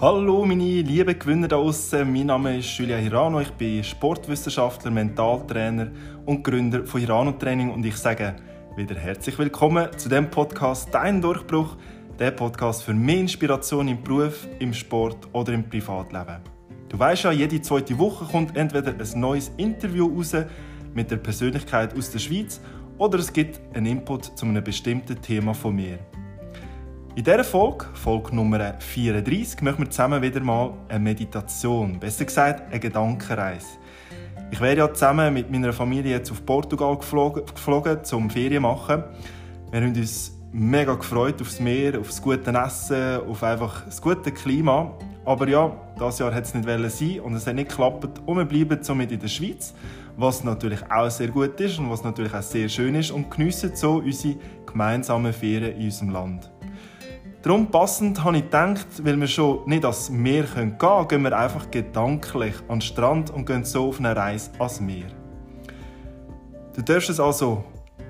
Hallo meine lieben Gewinner da draußen. Mein Name ist Julia Hirano. Ich bin Sportwissenschaftler, Mentaltrainer und Gründer von Hirano Training und ich sage wieder herzlich willkommen zu dem Podcast Dein Durchbruch, der Podcast für mehr Inspiration im Beruf, im Sport oder im Privatleben. Du weißt ja, jede zweite Woche kommt entweder ein neues Interview raus mit der Persönlichkeit aus der Schweiz oder es gibt einen Input zu einem bestimmten Thema von mir. In dieser Folge, Folge Nummer 34, machen wir zusammen wieder mal eine Meditation, besser gesagt eine Gedankenreise. Ich wäre ja zusammen mit meiner Familie jetzt auf Portugal geflogen, geflogen zum Ferien machen. Wir haben uns mega gefreut aufs Meer, aufs gute Essen, auf einfach das gute Klima. Aber ja, das Jahr hat es nicht sein und es hat nicht geklappt und wir bleiben somit in der Schweiz, was natürlich auch sehr gut ist und was natürlich auch sehr schön ist und geniessen so unsere gemeinsamen Ferien in unserem Land. Darum passend habe ich gedacht, weil wir schon nicht ans Meer gehen können, gehen wir einfach gedanklich an den Strand und gehen so auf eine Reise ans Meer. Du darfst es also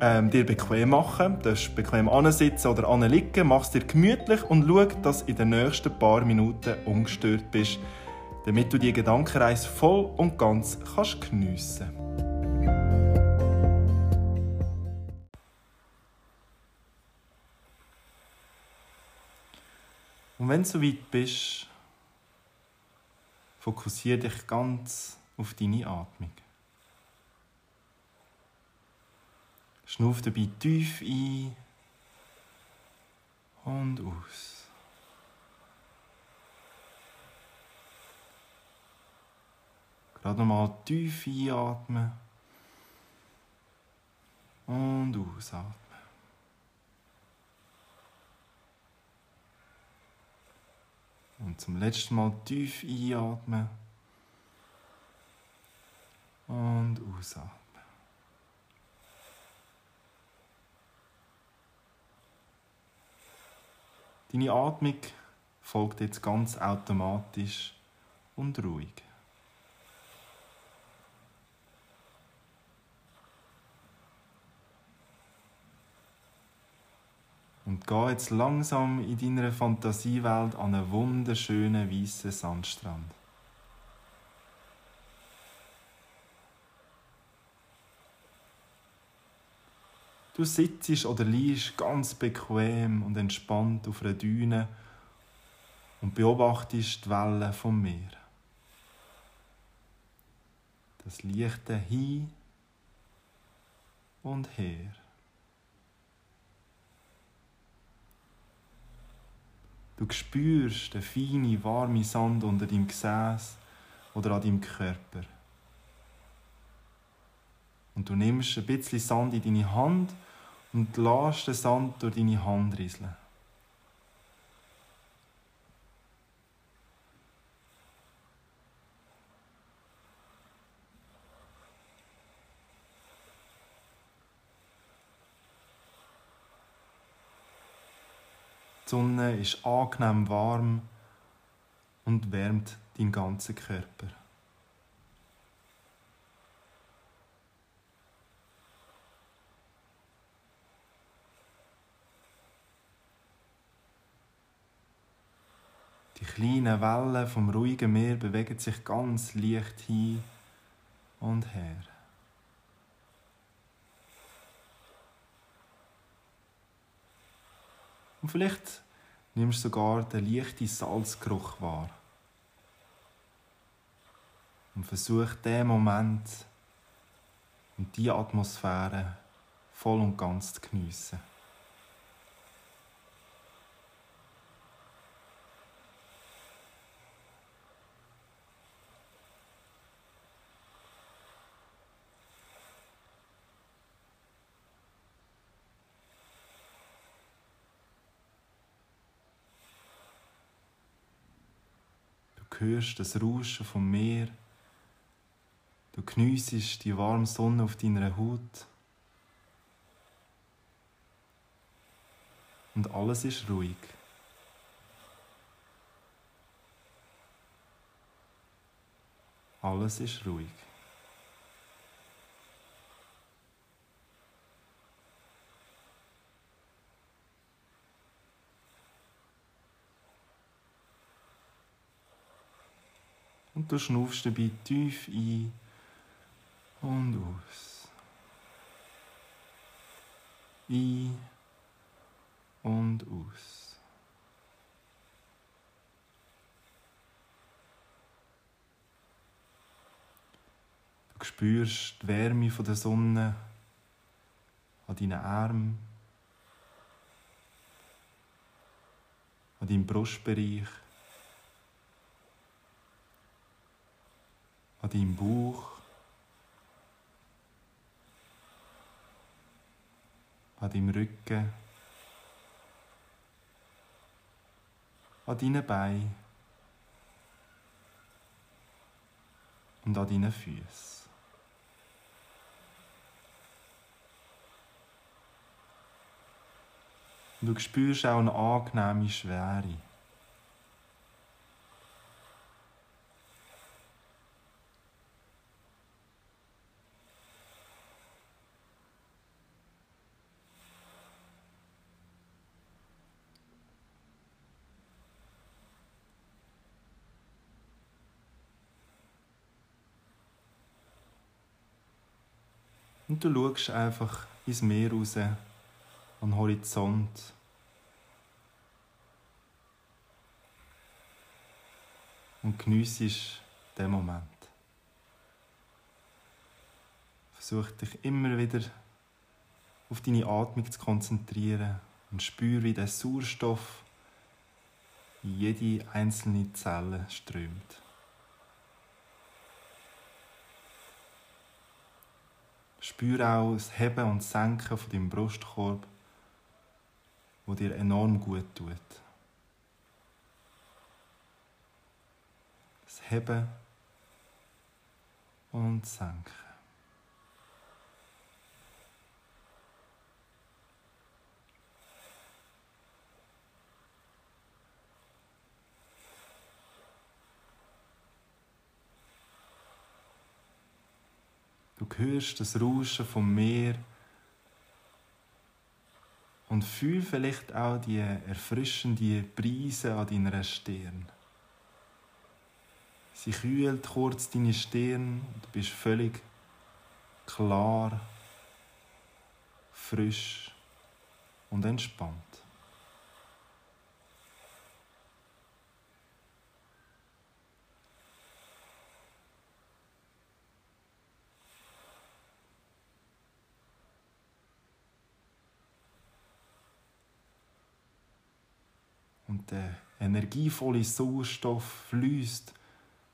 ähm, dir bequem machen, du darfst bequem ansitzen oder anliegen, mach es dir gemütlich und schau, dass du in den nächsten paar Minuten ungestört bist, damit du die Gedankenreise voll und ganz kannst geniessen kannst. Und wenn du so weit bist, fokussiere dich ganz auf deine Atmung. Schnuff dabei tief ein und aus. Gerade nochmal tief einatmen und ausatmen. Und zum letzten Mal tief einatmen und ausatmen. Deine Atmung folgt jetzt ganz automatisch und ruhig. Und geh jetzt langsam in deiner Fantasiewelt an einen wunderschönen weißen Sandstrand. Du sitzt oder liegst ganz bequem und entspannt auf einer Düne und beobachtest die Wellen vom Meer. Das leichte Hin und Her. Du spürst den feinen, warmen Sand unter deinem Gesäß oder an deinem Körper. Und du nimmst ein bisschen Sand in deine Hand und lässt den Sand durch deine Hand rieseln. Die Sonne ist angenehm warm und wärmt deinen ganzen Körper. Die kleinen Wellen vom ruhigen Meer bewegen sich ganz leicht hin und her. Und vielleicht nimmst du sogar den leichten Salzgeruch wahr. Und versuch den Moment und die Atmosphäre voll und ganz zu geniessen. Hörst das Rauschen vom Meer. Du geniessest die warme Sonne auf deiner Haut. Und alles ist ruhig. Alles ist ruhig. Und du schnaufst dabei tief ein und aus. Ein und aus. Du spürst die Wärme der Sonne an deinen Armen, an deinem Brustbereich. An deinem Bauch, an deinem Rücken, an deinen Beinen und an deinen Füßen. Du spürst auch eine angenehme Schwere. Und du schaust einfach ins Meer raus, den Horizont. Und geniessest den Moment. Versuch dich immer wieder auf deine Atmung zu konzentrieren und spür, wie der Sauerstoff in jede einzelne Zelle strömt. Spüre auch das Heben und Senken von deinem Brustkorb, wo dir enorm gut tut. Das Heben und Senken. Du hörst das Rauschen vom Meer und fühl vielleicht auch die erfrischende Brise an deiner Stirn. Sie kühlt kurz deine Stirn und du bist völlig klar, frisch und entspannt. Der energievolle Sauerstoff fließt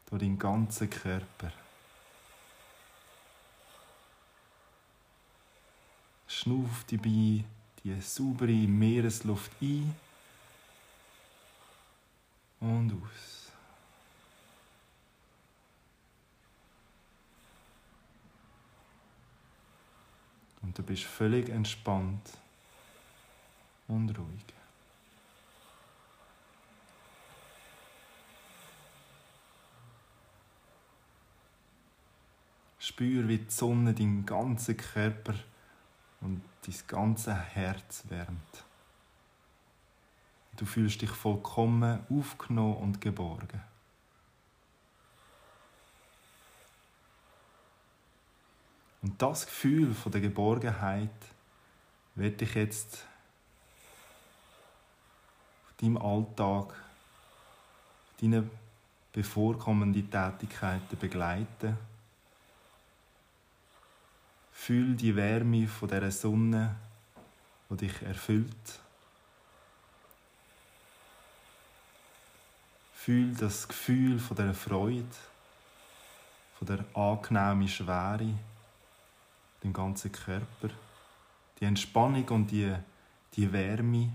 durch den ganzen Körper. Schnuff dabei die saubere Meeresluft ein und aus. Und du bist völlig entspannt und ruhig. Spür, wie die Sonne deinen ganzen Körper und dein ganze Herz wärmt. Du fühlst dich vollkommen aufgenommen und geborgen. Und das Gefühl von der Geborgenheit wird dich jetzt auf deinem Alltag, deine bevorkommenden Tätigkeiten begleiten Fühl die Wärme von der Sonne, die dich erfüllt. Fühl das Gefühl von der Freude, von der angenehmen Schwere, den ganzen Körper, die Entspannung und die, die Wärme.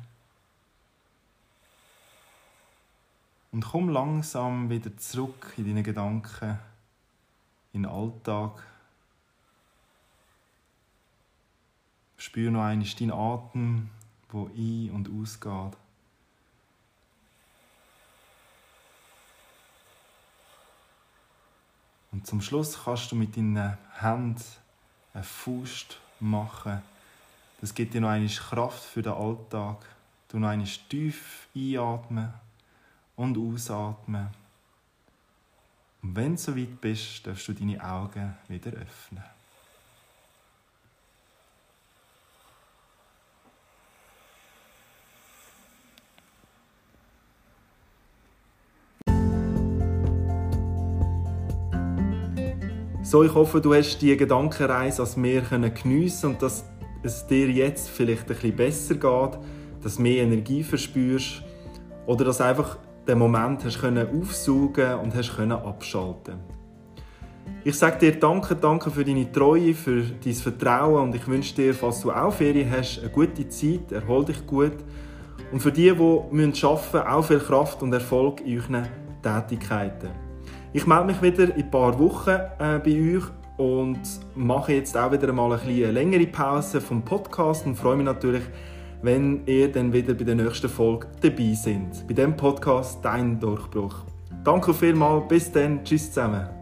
Und komm langsam wieder zurück in deine Gedanken, in den Alltag. Spür noch einmal deinen Atem, wo ein- und ausgeht. Und zum Schluss kannst du mit deinen Händen eine Faust machen. Das gibt dir noch einmal Kraft für den Alltag. Du noch einmal tief einatmen und ausatmen. Und wenn du so weit bist, darfst du deine Augen wieder öffnen. So, ich hoffe, du hast die Gedankenreise als mehr geniessen und dass es dir jetzt vielleicht ein bisschen besser geht, dass du mehr Energie verspürst oder dass einfach den Moment hast können aufsaugen und hast können abschalten. Ich sage dir danke, danke für deine Treue, für dein Vertrauen und ich wünsche dir, falls du auch Ferien hast, eine gute Zeit, erhol dich gut und für die, die arbeiten müssen, auch viel Kraft und Erfolg in euren Tätigkeiten. Ich melde mich wieder in ein paar Wochen äh, bei euch und mache jetzt auch wieder mal ein eine längere Pause vom Podcast und freue mich natürlich, wenn ihr dann wieder bei der nächsten Folge dabei seid. Bei dem Podcast Dein Durchbruch. Danke vielmals, bis dann, tschüss zusammen.